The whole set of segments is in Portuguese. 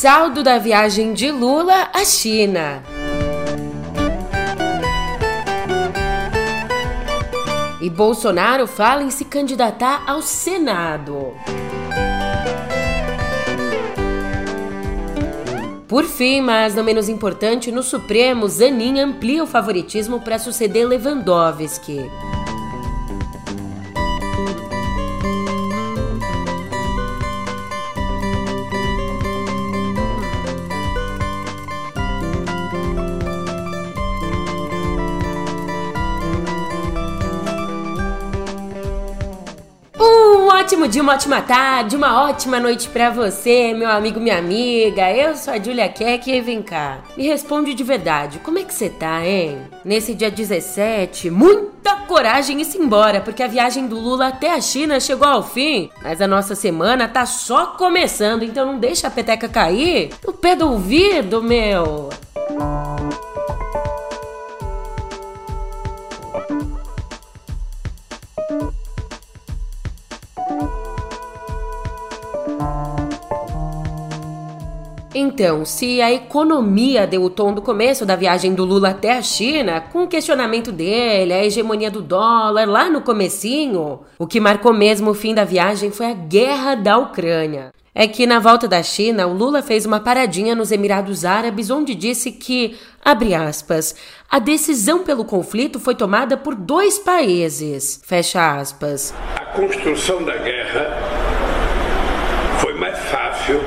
saldo da viagem de Lula à China. E Bolsonaro fala em se candidatar ao Senado. Por fim, mas não menos importante, no Supremo, Zanin amplia o favoritismo para suceder Lewandowski. Ótimo dia, uma ótima tarde, uma ótima noite para você, meu amigo, minha amiga. Eu sou a Julia Keck e vem cá. Me responde de verdade, como é que você tá, hein? Nesse dia 17, muita coragem e se embora, porque a viagem do Lula até a China chegou ao fim. Mas a nossa semana tá só começando, então não deixa a peteca cair no pé do ouvido, meu. Então, se a economia deu o tom do começo da viagem do Lula até a China, com o questionamento dele, a hegemonia do dólar lá no comecinho, o que marcou mesmo o fim da viagem foi a guerra da Ucrânia. É que na volta da China, o Lula fez uma paradinha nos Emirados Árabes, onde disse que, abre aspas, a decisão pelo conflito foi tomada por dois países, fecha aspas. A construção da guerra foi mais fácil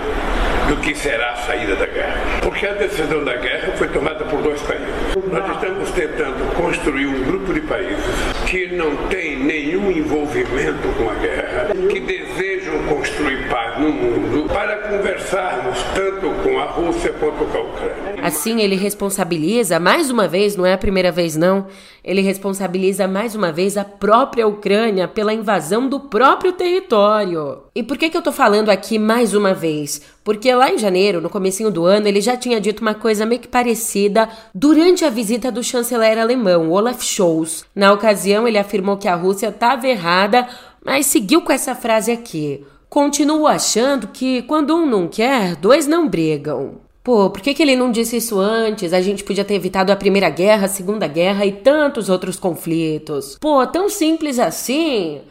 do que será a saída da guerra. Porque a decisão da guerra foi tomada por dois países. Nós estamos tentando construir um grupo de países que não tem nenhum envolvimento com a guerra, que desejam construir paz no mundo, para conversarmos tanto com a Rússia quanto com a Ucrânia. Assim, ele responsabiliza, mais uma vez, não é a primeira vez não, ele responsabiliza mais uma vez a própria Ucrânia pela invasão do próprio território. E por que, que eu tô falando aqui mais uma vez? Porque lá em janeiro, no comecinho do ano, ele já tinha dito uma coisa meio que parecida durante a visita do chanceler alemão, Olaf Scholz. Na ocasião, ele afirmou que a Rússia estava errada, mas seguiu com essa frase aqui. Continuo achando que quando um não quer, dois não brigam. Pô, por que, que ele não disse isso antes? A gente podia ter evitado a Primeira Guerra, a Segunda Guerra e tantos outros conflitos. Pô, tão simples assim?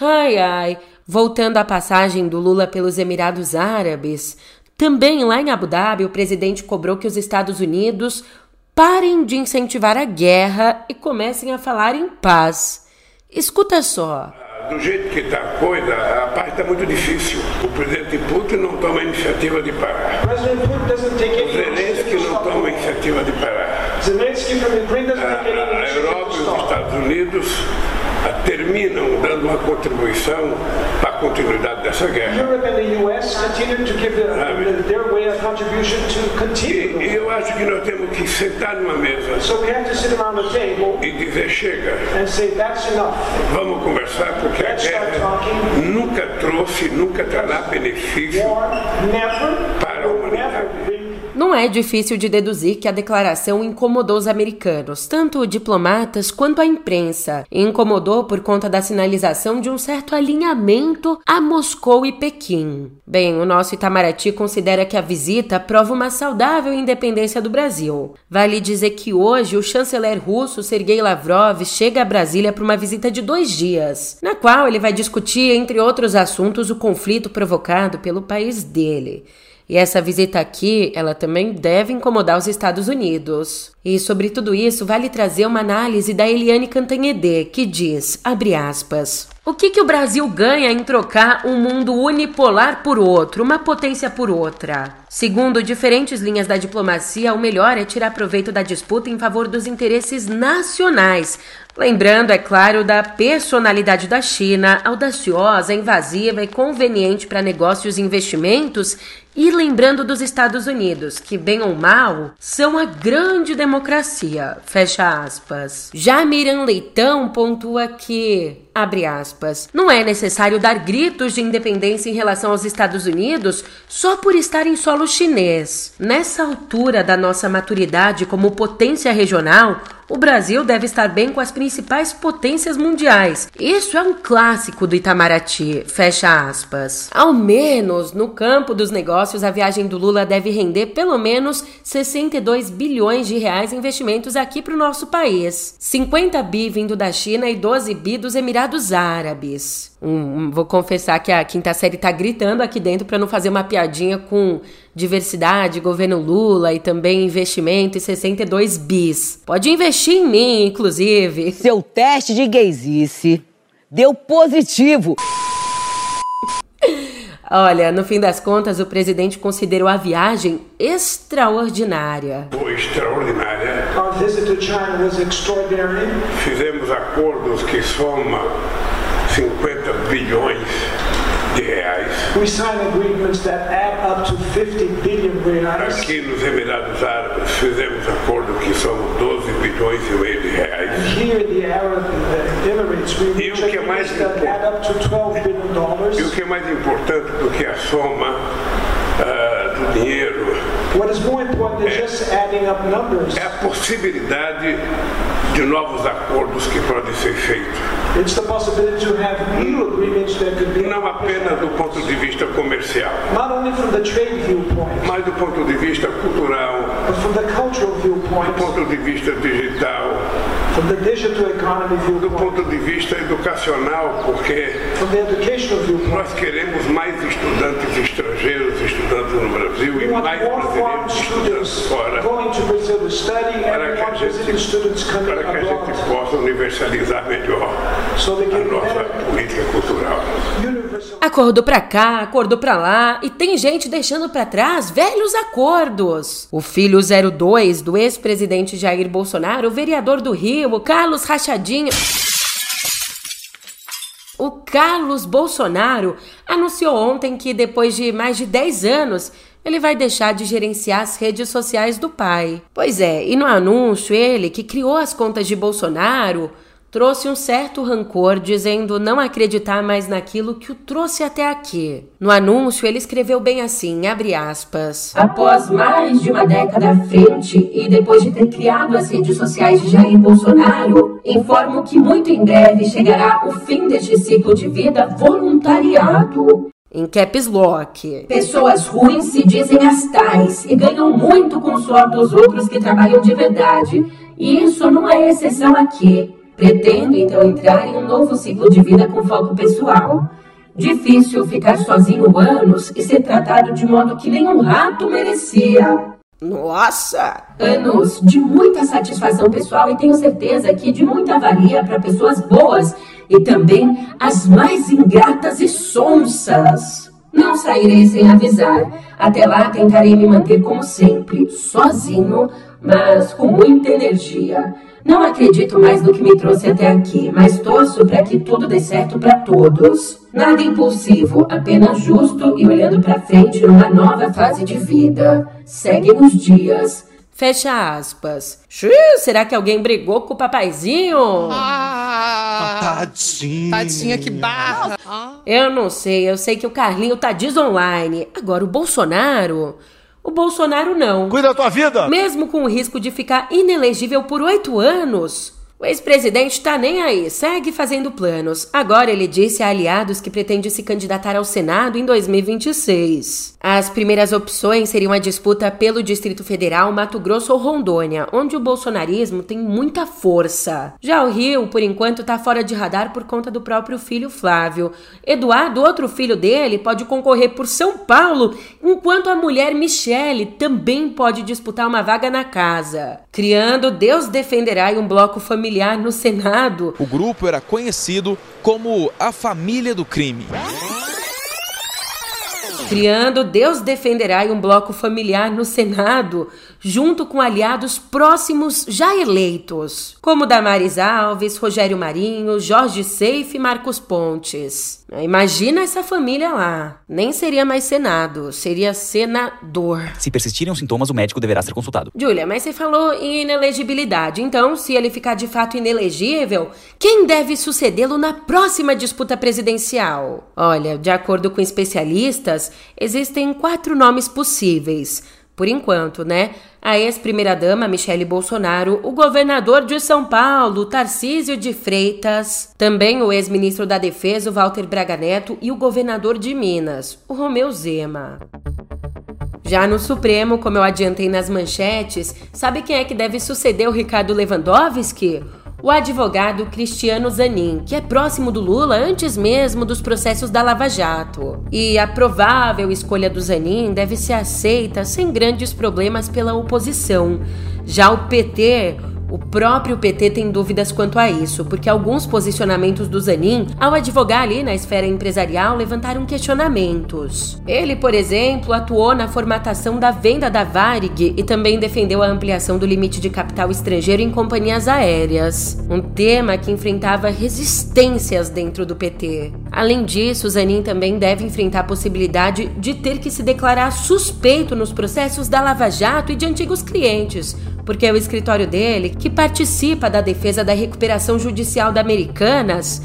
Ai, ai. Voltando à passagem do Lula pelos Emirados Árabes, também lá em Abu Dhabi, o presidente cobrou que os Estados Unidos parem de incentivar a guerra e comecem a falar em paz. Escuta só. Do jeito que está a coisa, a paz está muito difícil. O presidente Putin não toma iniciativa de parar. O Zelensky não toma iniciativa de parar. A, a Europa e os Estados Unidos terminam dando uma contribuição para a continuidade dessa guerra. E, e eu acho que nós temos que sentar numa mesa e dizer chega. Vamos conversar porque a guerra nunca trouxe, nunca trará benefício para a humanidade. Não é difícil de deduzir que a declaração incomodou os americanos, tanto diplomatas quanto a imprensa. Incomodou por conta da sinalização de um certo alinhamento a Moscou e Pequim. Bem, o nosso Itamaraty considera que a visita prova uma saudável independência do Brasil. Vale dizer que hoje o chanceler russo Sergei Lavrov chega a Brasília para uma visita de dois dias, na qual ele vai discutir, entre outros assuntos, o conflito provocado pelo país dele. E essa visita aqui, ela também deve incomodar os Estados Unidos. E sobre tudo isso, vale trazer uma análise da Eliane Cantanhede, que diz, abre aspas, o que, que o Brasil ganha em trocar um mundo unipolar por outro, uma potência por outra? Segundo diferentes linhas da diplomacia, o melhor é tirar proveito da disputa em favor dos interesses nacionais. Lembrando, é claro, da personalidade da China, audaciosa, invasiva e conveniente para negócios e investimentos, e lembrando dos Estados Unidos, que, bem ou mal, são a grande democracia. Fecha aspas. Já Miriam Leitão pontua que abre aspas, não é necessário dar gritos de independência em relação aos Estados Unidos só por estar em solo chinês. Nessa altura da nossa maturidade como potência regional, o Brasil deve estar bem com as principais potências mundiais. Isso é um clássico do Itamaraty. Fecha aspas. Ao menos no campo dos negócios, a viagem do Lula deve render pelo menos 62 bilhões de reais em investimentos aqui para o nosso país. 50 bi vindo da China e 12 bi dos Emirados Árabes. Um, vou confessar que a quinta série tá gritando aqui dentro para não fazer uma piadinha com diversidade, governo Lula e também investimento e 62 bis. Pode investir em mim, inclusive. Seu teste de gaysice deu positivo. Olha, no fim das contas, o presidente considerou a viagem extraordinária. Foi extraordinária. Our visit to China was extraordinary. Fizemos acordos que somam 50 bilhões de reais. We signed agreements that add up to 50 billion reais. Aqui nos Emirados Árabes fizemos acordo que são 12 bilhões e meio de reais. Here in the Arab uh, Emirates, we E o que é mais that add up to 12 billion dollars. E o que é mais importante do que a soma ah, do dinheiro What is more important than just adding up numbers, é a possibilidade de novos acordos que podem ser feitos. Não apenas do ponto de vista comercial, mas do ponto de vista cultural, do ponto de vista digital, from the digital economy do ponto de vista educacional, porque from the educational viewpoint. nós queremos mais estudantes estrangeiros estudando no Brasil e mais brasileiros estudando fora. going to Brazil to study Para que, a gente, students coming para que a gente possa universalizar melhor a nossa política cultural. Acordou pra cá, acordou pra lá e tem gente deixando pra trás velhos acordos. O filho 02 do ex-presidente Jair Bolsonaro, o vereador do Rio, o Carlos Rachadinho. O Carlos Bolsonaro anunciou ontem que depois de mais de 10 anos ele vai deixar de gerenciar as redes sociais do pai. Pois é, e no anúncio ele, que criou as contas de Bolsonaro, trouxe um certo rancor, dizendo não acreditar mais naquilo que o trouxe até aqui. No anúncio, ele escreveu bem assim, abre aspas. Após mais de uma década à frente e depois de ter criado as redes sociais de Jair Bolsonaro, informo que muito em breve chegará o fim deste ciclo de vida voluntariado. Em caps lock. Pessoas ruins se dizem as tais e ganham muito com o suor dos outros que trabalham de verdade. E isso não é exceção aqui. Pretendo então entrar em um novo ciclo de vida com foco pessoal. Difícil ficar sozinho anos e ser tratado de modo que nenhum rato merecia. Nossa! Anos de muita satisfação pessoal e tenho certeza que de muita valia para pessoas boas e também as mais ingratas e sonsas. Não sairei sem avisar. Até lá tentarei me manter como sempre, sozinho, mas com muita energia. Não acredito mais no que me trouxe até aqui, mas torço para que tudo dê certo para todos. Nada impulsivo, apenas justo e olhando para frente numa nova fase de vida. Segue os dias. Fecha aspas. Xiii, será que alguém brigou com o papaizinho? Ah, Tadinho. tadinha, que barra. Eu não sei, eu sei que o Carlinho tá desonline. Agora o Bolsonaro. O Bolsonaro não. Cuida da tua vida. Mesmo com o risco de ficar inelegível por oito anos, o ex-presidente tá nem aí, segue fazendo planos. Agora ele disse a aliados que pretende se candidatar ao Senado em 2026. As primeiras opções seriam a disputa pelo Distrito Federal, Mato Grosso ou Rondônia, onde o bolsonarismo tem muita força. Já o Rio, por enquanto, tá fora de radar por conta do próprio filho Flávio. Eduardo, outro filho dele, pode concorrer por São Paulo, enquanto a mulher Michele também pode disputar uma vaga na casa. Criando Deus defenderá e um bloco familiar no Senado. O grupo era conhecido como a família do crime. criando Deus defenderá e um bloco familiar no Senado, junto com aliados próximos já eleitos, como Damares Alves, Rogério Marinho, Jorge Seife e Marcos Pontes. Imagina essa família lá. Nem seria mais Senado, seria senador. Se persistirem os sintomas, o médico deverá ser consultado. Júlia, mas você falou em inelegibilidade. Então, se ele ficar de fato inelegível, quem deve sucedê-lo na próxima disputa presidencial? Olha, de acordo com especialistas, existem quatro nomes possíveis. Por enquanto, né? A ex-primeira-dama Michele Bolsonaro, o governador de São Paulo, Tarcísio de Freitas, também o ex-ministro da Defesa, Walter Braga Neto, e o governador de Minas, o Romeu Zema. Já no Supremo, como eu adiantei nas manchetes, sabe quem é que deve suceder o Ricardo Lewandowski? O advogado Cristiano Zanin, que é próximo do Lula antes mesmo dos processos da Lava Jato. E a provável escolha do Zanin deve ser aceita sem grandes problemas pela oposição. Já o PT o próprio PT tem dúvidas quanto a isso, porque alguns posicionamentos do Zanin, ao advogar ali na esfera empresarial, levantaram questionamentos. Ele, por exemplo, atuou na formatação da venda da Varig e também defendeu a ampliação do limite de capital estrangeiro em companhias aéreas, um tema que enfrentava resistências dentro do PT. Além disso, Zanin também deve enfrentar a possibilidade de ter que se declarar suspeito nos processos da Lava Jato e de antigos clientes, porque é o escritório dele, que participa da defesa da recuperação judicial da Americanas,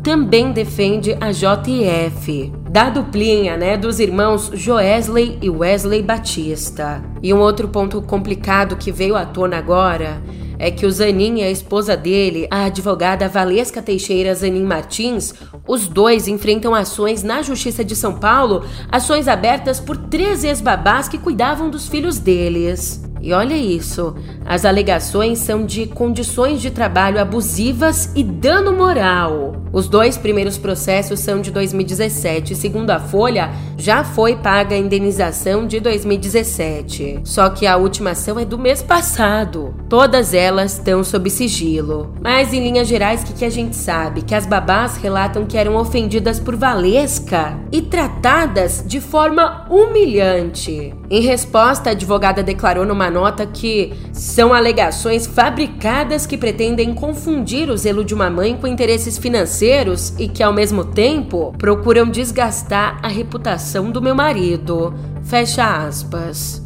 também defende a JF, da duplinha, né, dos irmãos Joesley e Wesley Batista. E um outro ponto complicado que veio à tona agora é que o Zanin e a esposa dele, a advogada Valesca Teixeira Zanin Martins, os dois enfrentam ações na Justiça de São Paulo, ações abertas por três ex-babás que cuidavam dos filhos deles. E olha isso, as alegações são de condições de trabalho abusivas e dano moral. Os dois primeiros processos são de 2017. Segundo a Folha, já foi paga a indenização de 2017. Só que a última ação é do mês passado. Todas elas estão sob sigilo. Mas em linhas gerais, o que, que a gente sabe? Que as babás relatam que eram ofendidas por Valesca e tratadas de forma humilhante. Em resposta, a advogada declarou numa nota que são alegações fabricadas que pretendem confundir o zelo de uma mãe com interesses financeiros e que, ao mesmo tempo, procuram desgastar a reputação do meu marido. Fecha aspas.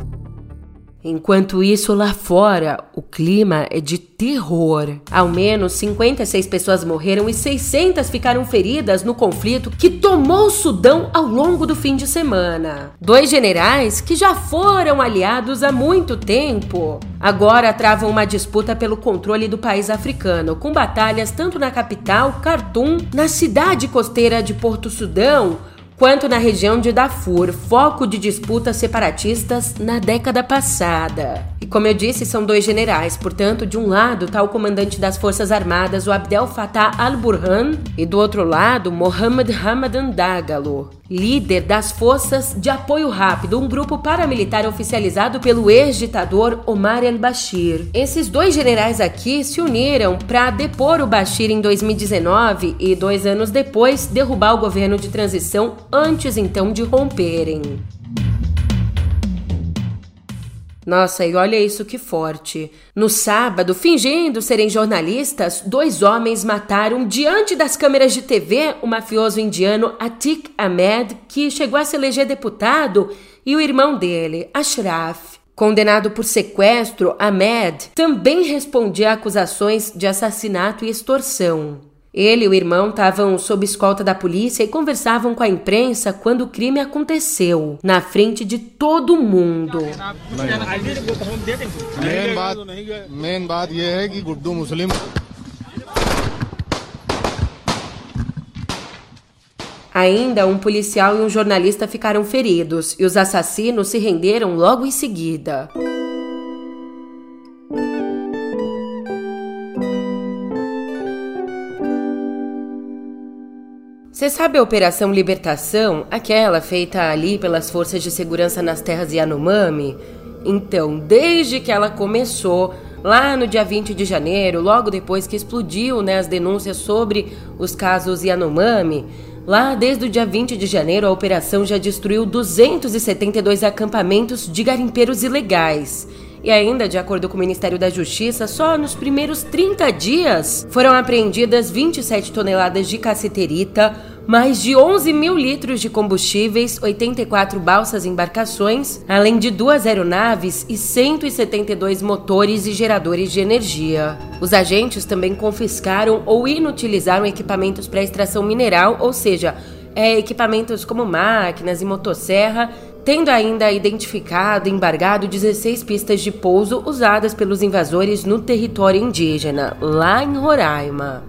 Enquanto isso, lá fora, o clima é de terror. Ao menos 56 pessoas morreram e 600 ficaram feridas no conflito que tomou o Sudão ao longo do fim de semana. Dois generais que já foram aliados há muito tempo agora travam uma disputa pelo controle do país africano, com batalhas tanto na capital, Khartoum, na cidade costeira de Porto Sudão quanto na região de Darfur, foco de disputas separatistas na década passada. E como eu disse, são dois generais, portanto, de um lado está o comandante das Forças Armadas, o Abdel Fattah al-Burhan, e do outro lado, Mohamed Hamadan Dagalo, líder das Forças de Apoio Rápido, um grupo paramilitar oficializado pelo ex-ditador Omar el-Bashir. Esses dois generais aqui se uniram para depor o Bashir em 2019 e, dois anos depois, derrubar o governo de transição antes então de romperem. Nossa, e olha isso que forte. No sábado, fingindo serem jornalistas, dois homens mataram diante das câmeras de TV o mafioso indiano Atik Ahmed, que chegou a se eleger deputado, e o irmão dele, Ashraf. Condenado por sequestro, Ahmed também respondia a acusações de assassinato e extorsão. Ele e o irmão estavam sob escolta da polícia e conversavam com a imprensa quando o crime aconteceu, na frente de todo mundo. Ainda um policial e um jornalista ficaram feridos e os assassinos se renderam logo em seguida. Você sabe a Operação Libertação, aquela feita ali pelas forças de segurança nas terras Yanomami? Então, desde que ela começou, lá no dia 20 de janeiro, logo depois que explodiu né, as denúncias sobre os casos Yanomami, Lá, desde o dia 20 de janeiro, a operação já destruiu 272 acampamentos de garimpeiros ilegais. E ainda, de acordo com o Ministério da Justiça, só nos primeiros 30 dias foram apreendidas 27 toneladas de caceterita, mais de 11 mil litros de combustíveis, 84 balsas e embarcações, além de duas aeronaves e 172 motores e geradores de energia. Os agentes também confiscaram ou inutilizaram equipamentos para extração mineral, ou seja, é, equipamentos como máquinas e motosserra, tendo ainda identificado e embargado 16 pistas de pouso usadas pelos invasores no território indígena, lá em Roraima.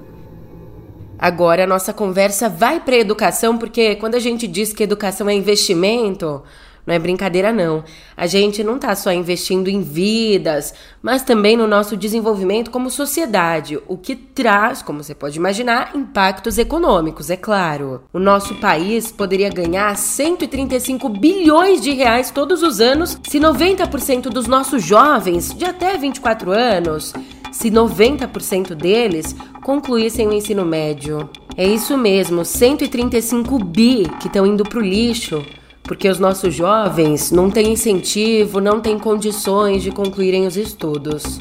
Agora a nossa conversa vai para educação, porque quando a gente diz que educação é investimento, não é brincadeira não. A gente não está só investindo em vidas, mas também no nosso desenvolvimento como sociedade, o que traz, como você pode imaginar, impactos econômicos, é claro. O nosso país poderia ganhar 135 bilhões de reais todos os anos se 90% dos nossos jovens de até 24 anos se 90% deles concluíssem o ensino médio. É isso mesmo, 135 bi que estão indo para o lixo, porque os nossos jovens não têm incentivo, não têm condições de concluírem os estudos.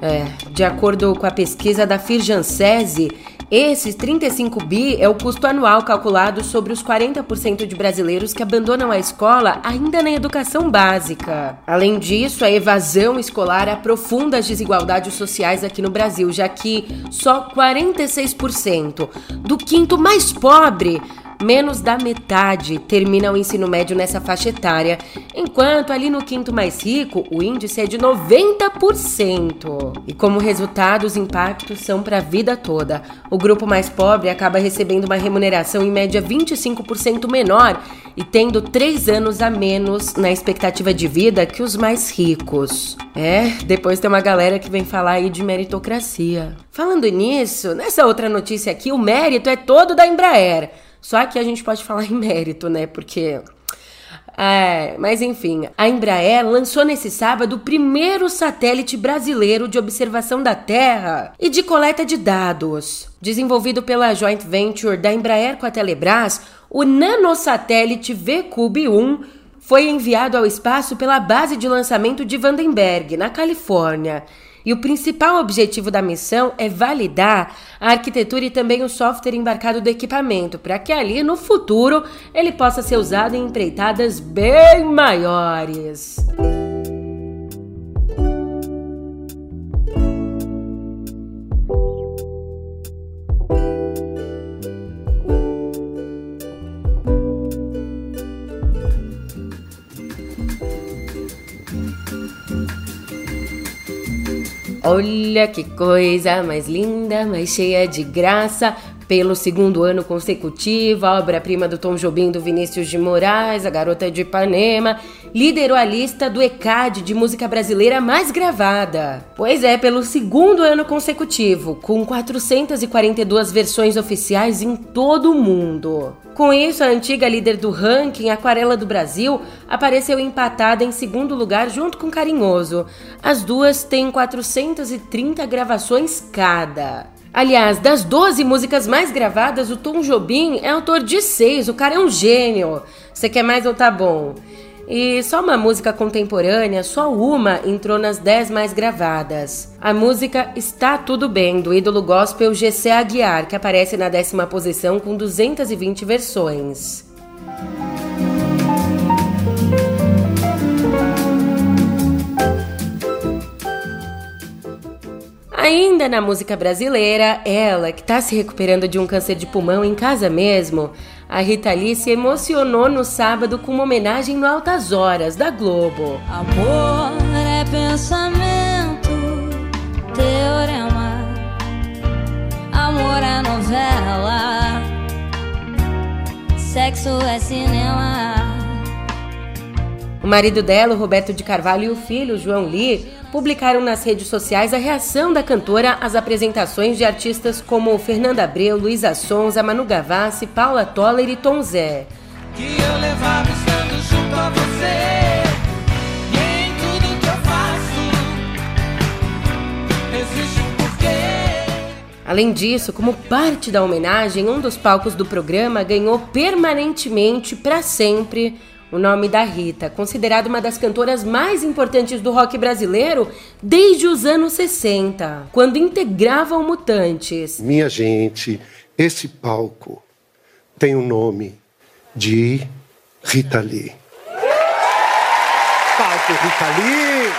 É, de acordo com a pesquisa da Firjansese, esses 35 bi é o custo anual calculado sobre os 40% de brasileiros que abandonam a escola ainda na educação básica. Além disso, a evasão escolar aprofunda as desigualdades sociais aqui no Brasil, já que só 46% do quinto mais pobre menos da metade termina o ensino médio nessa faixa etária, enquanto ali no quinto mais rico o índice é de 90%. E como resultado, os impactos são para a vida toda. O grupo mais pobre acaba recebendo uma remuneração em média 25% menor e tendo três anos a menos na expectativa de vida que os mais ricos. É, depois tem uma galera que vem falar aí de meritocracia. Falando nisso, nessa outra notícia aqui, o mérito é todo da Embraer. Só que a gente pode falar em mérito, né? Porque. É, mas enfim, a Embraer lançou nesse sábado o primeiro satélite brasileiro de observação da Terra e de coleta de dados. Desenvolvido pela joint venture da Embraer com a Telebrás, o nanosatélite VCube-1 foi enviado ao espaço pela base de lançamento de Vandenberg, na Califórnia. E o principal objetivo da missão é validar a arquitetura e também o software embarcado do equipamento, para que ali no futuro ele possa ser usado em empreitadas bem maiores. Olha que coisa mais linda, mais cheia de graça. Pelo segundo ano consecutivo, a obra-prima do Tom Jobim do Vinícius de Moraes, A Garota de Ipanema, liderou a lista do ECAD de música brasileira mais gravada. Pois é, pelo segundo ano consecutivo, com 442 versões oficiais em todo o mundo. Com isso, a antiga líder do ranking, Aquarela do Brasil, apareceu empatada em segundo lugar junto com Carinhoso. As duas têm 430 gravações cada. Aliás, das 12 músicas mais gravadas, o Tom Jobim é autor de seis. O cara é um gênio. Você quer mais ou tá bom? E só uma música contemporânea, só uma entrou nas 10 mais gravadas. A música Está Tudo Bem, do ídolo gospel GC Aguiar, que aparece na décima posição com 220 versões. Ainda na música brasileira, ela, que está se recuperando de um câncer de pulmão em casa mesmo, a Rita Lee se emocionou no sábado com uma homenagem no Altas Horas, da Globo. Amor é pensamento, teorema. Amor é novela, sexo é cinema. O marido dela, o Roberto de Carvalho, e o filho, João Lee, publicaram nas redes sociais a reação da cantora às apresentações de artistas como Fernanda Abreu, Luísa Sonza, Manu Gavassi, Paula Toller e Tom Zé. Que eu levava estando junto a você. Além disso, como parte da homenagem, um dos palcos do programa ganhou permanentemente para sempre o nome da Rita, considerada uma das cantoras mais importantes do rock brasileiro desde os anos 60, quando integravam Mutantes. Minha gente, esse palco tem o nome de Rita Lee. Palco Rita Lee!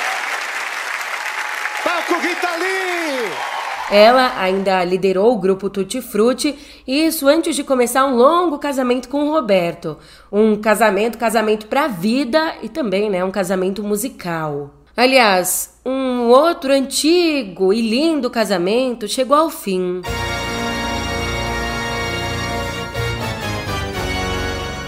Palco Rita Lee! Ela ainda liderou o grupo Tutti Frutti, isso antes de começar um longo casamento com o Roberto. Um casamento, casamento pra vida e também, né, um casamento musical. Aliás, um outro antigo e lindo casamento chegou ao fim.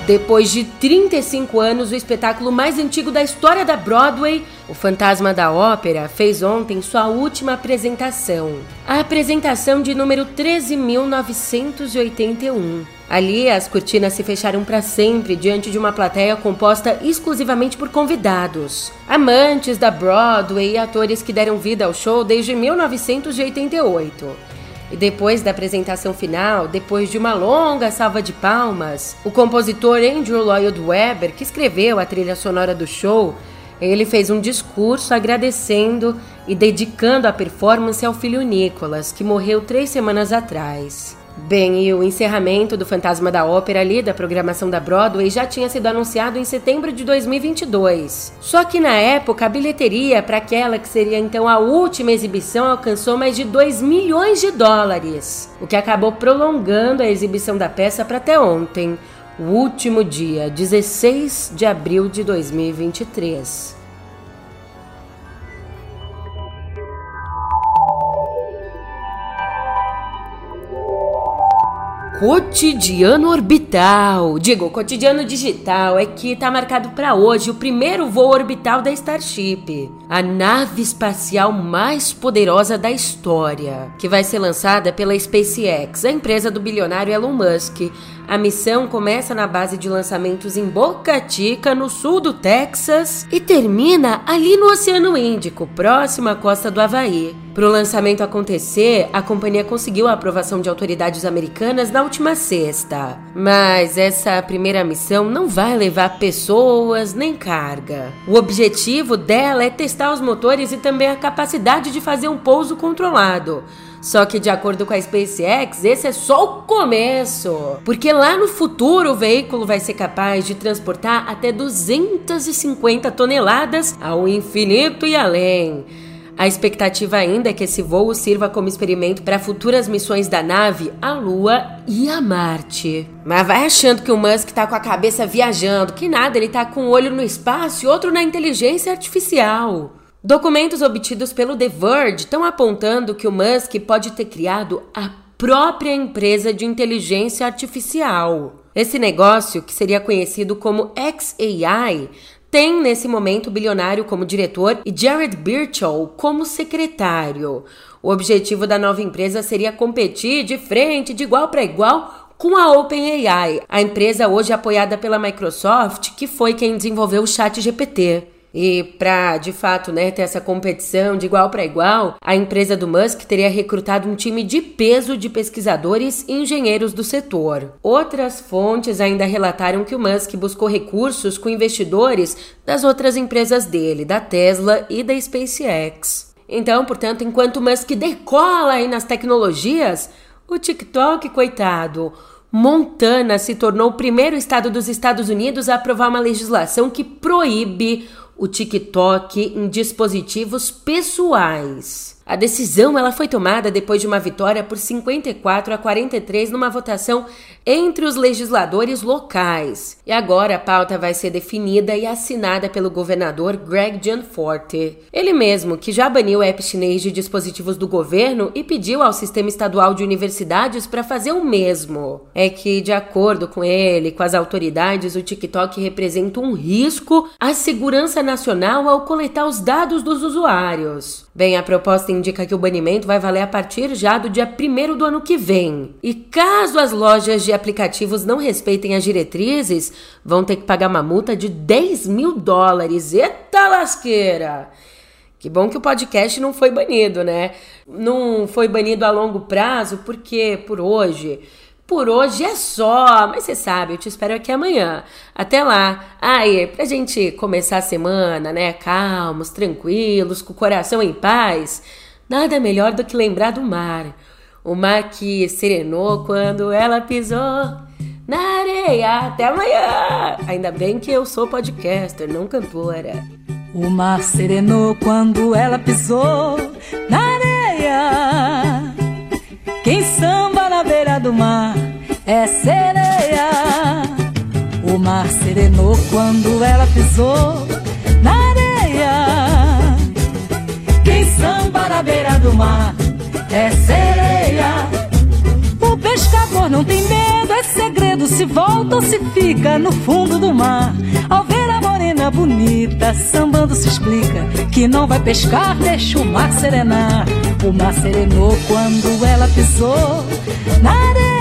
Depois de 35 anos, o espetáculo mais antigo da história da Broadway, O Fantasma da Ópera, fez ontem sua última apresentação. A apresentação de número 13.981. Ali, as cortinas se fecharam para sempre diante de uma plateia composta exclusivamente por convidados. Amantes da Broadway e atores que deram vida ao show desde 1988. E depois da apresentação final, depois de uma longa salva de palmas, o compositor Andrew Lloyd Webber, que escreveu a trilha sonora do show, ele fez um discurso agradecendo e dedicando a performance ao filho Nicholas, que morreu três semanas atrás. Bem, e o encerramento do Fantasma da Ópera ali da programação da Broadway já tinha sido anunciado em setembro de 2022. Só que na época a bilheteria para aquela que seria então a última exibição alcançou mais de 2 milhões de dólares, o que acabou prolongando a exibição da peça para até ontem, o último dia, 16 de abril de 2023. Cotidiano orbital, digo, cotidiano digital é que está marcado para hoje o primeiro voo orbital da Starship, a nave espacial mais poderosa da história, que vai ser lançada pela SpaceX, a empresa do bilionário Elon Musk. A missão começa na base de lançamentos em Boca Chica, no sul do Texas, e termina ali no Oceano Índico, próximo à costa do Havaí. Para o lançamento acontecer, a companhia conseguiu a aprovação de autoridades americanas na última sexta. Mas essa primeira missão não vai levar pessoas nem carga. O objetivo dela é testar os motores e também a capacidade de fazer um pouso controlado. Só que, de acordo com a SpaceX, esse é só o começo. Porque lá no futuro o veículo vai ser capaz de transportar até 250 toneladas ao infinito e além. A expectativa ainda é que esse voo sirva como experimento para futuras missões da nave à Lua e a Marte. Mas vai achando que o Musk tá com a cabeça viajando, que nada, ele tá com um olho no espaço e outro na inteligência artificial. Documentos obtidos pelo The Verge estão apontando que o Musk pode ter criado a própria empresa de inteligência artificial. Esse negócio, que seria conhecido como XAI, tem nesse momento o bilionário como diretor e Jared Birchall como secretário. O objetivo da nova empresa seria competir de frente, de igual para igual, com a OpenAI, a empresa hoje apoiada pela Microsoft, que foi quem desenvolveu o Chat GPT. E para, de fato, né, ter essa competição de igual para igual, a empresa do Musk teria recrutado um time de peso de pesquisadores e engenheiros do setor. Outras fontes ainda relataram que o Musk buscou recursos com investidores das outras empresas dele, da Tesla e da SpaceX. Então, portanto, enquanto o Musk decola aí nas tecnologias, o TikTok, coitado, Montana se tornou o primeiro estado dos Estados Unidos a aprovar uma legislação que proíbe o TikTok em dispositivos pessoais. A decisão ela foi tomada depois de uma vitória por 54 a 43 numa votação entre os legisladores locais. E agora a pauta vai ser definida e assinada pelo governador Greg Gianforte. Ele mesmo, que já baniu o app chinês de dispositivos do governo e pediu ao sistema estadual de universidades para fazer o mesmo. É que, de acordo com ele, com as autoridades, o TikTok representa um risco à segurança nacional ao coletar os dados dos usuários. Bem, a proposta indica que o banimento vai valer a partir já do dia 1 do ano que vem. E caso as lojas de aplicativos não respeitem as diretrizes, vão ter que pagar uma multa de 10 mil dólares. Eita lasqueira! Que bom que o podcast não foi banido, né? Não foi banido a longo prazo, porque por hoje por hoje é só, mas você sabe, eu te espero aqui amanhã. Até lá. Aí, pra gente começar a semana, né? Calmos, tranquilos, com o coração em paz. Nada melhor do que lembrar do mar. O mar que serenou quando ela pisou na areia. Até amanhã! Ainda bem que eu sou podcaster, não cantora. O mar serenou quando ela pisou na areia. Quem samba na beira do mar é sereia. O mar serenou quando ela pisou na beira do mar é sereia. O pescador não tem medo, é segredo se volta ou se fica no fundo do mar. Ao ver a morena bonita, sambando se explica que não vai pescar, deixa o mar serenar. O mar serenou quando ela pisou na areia.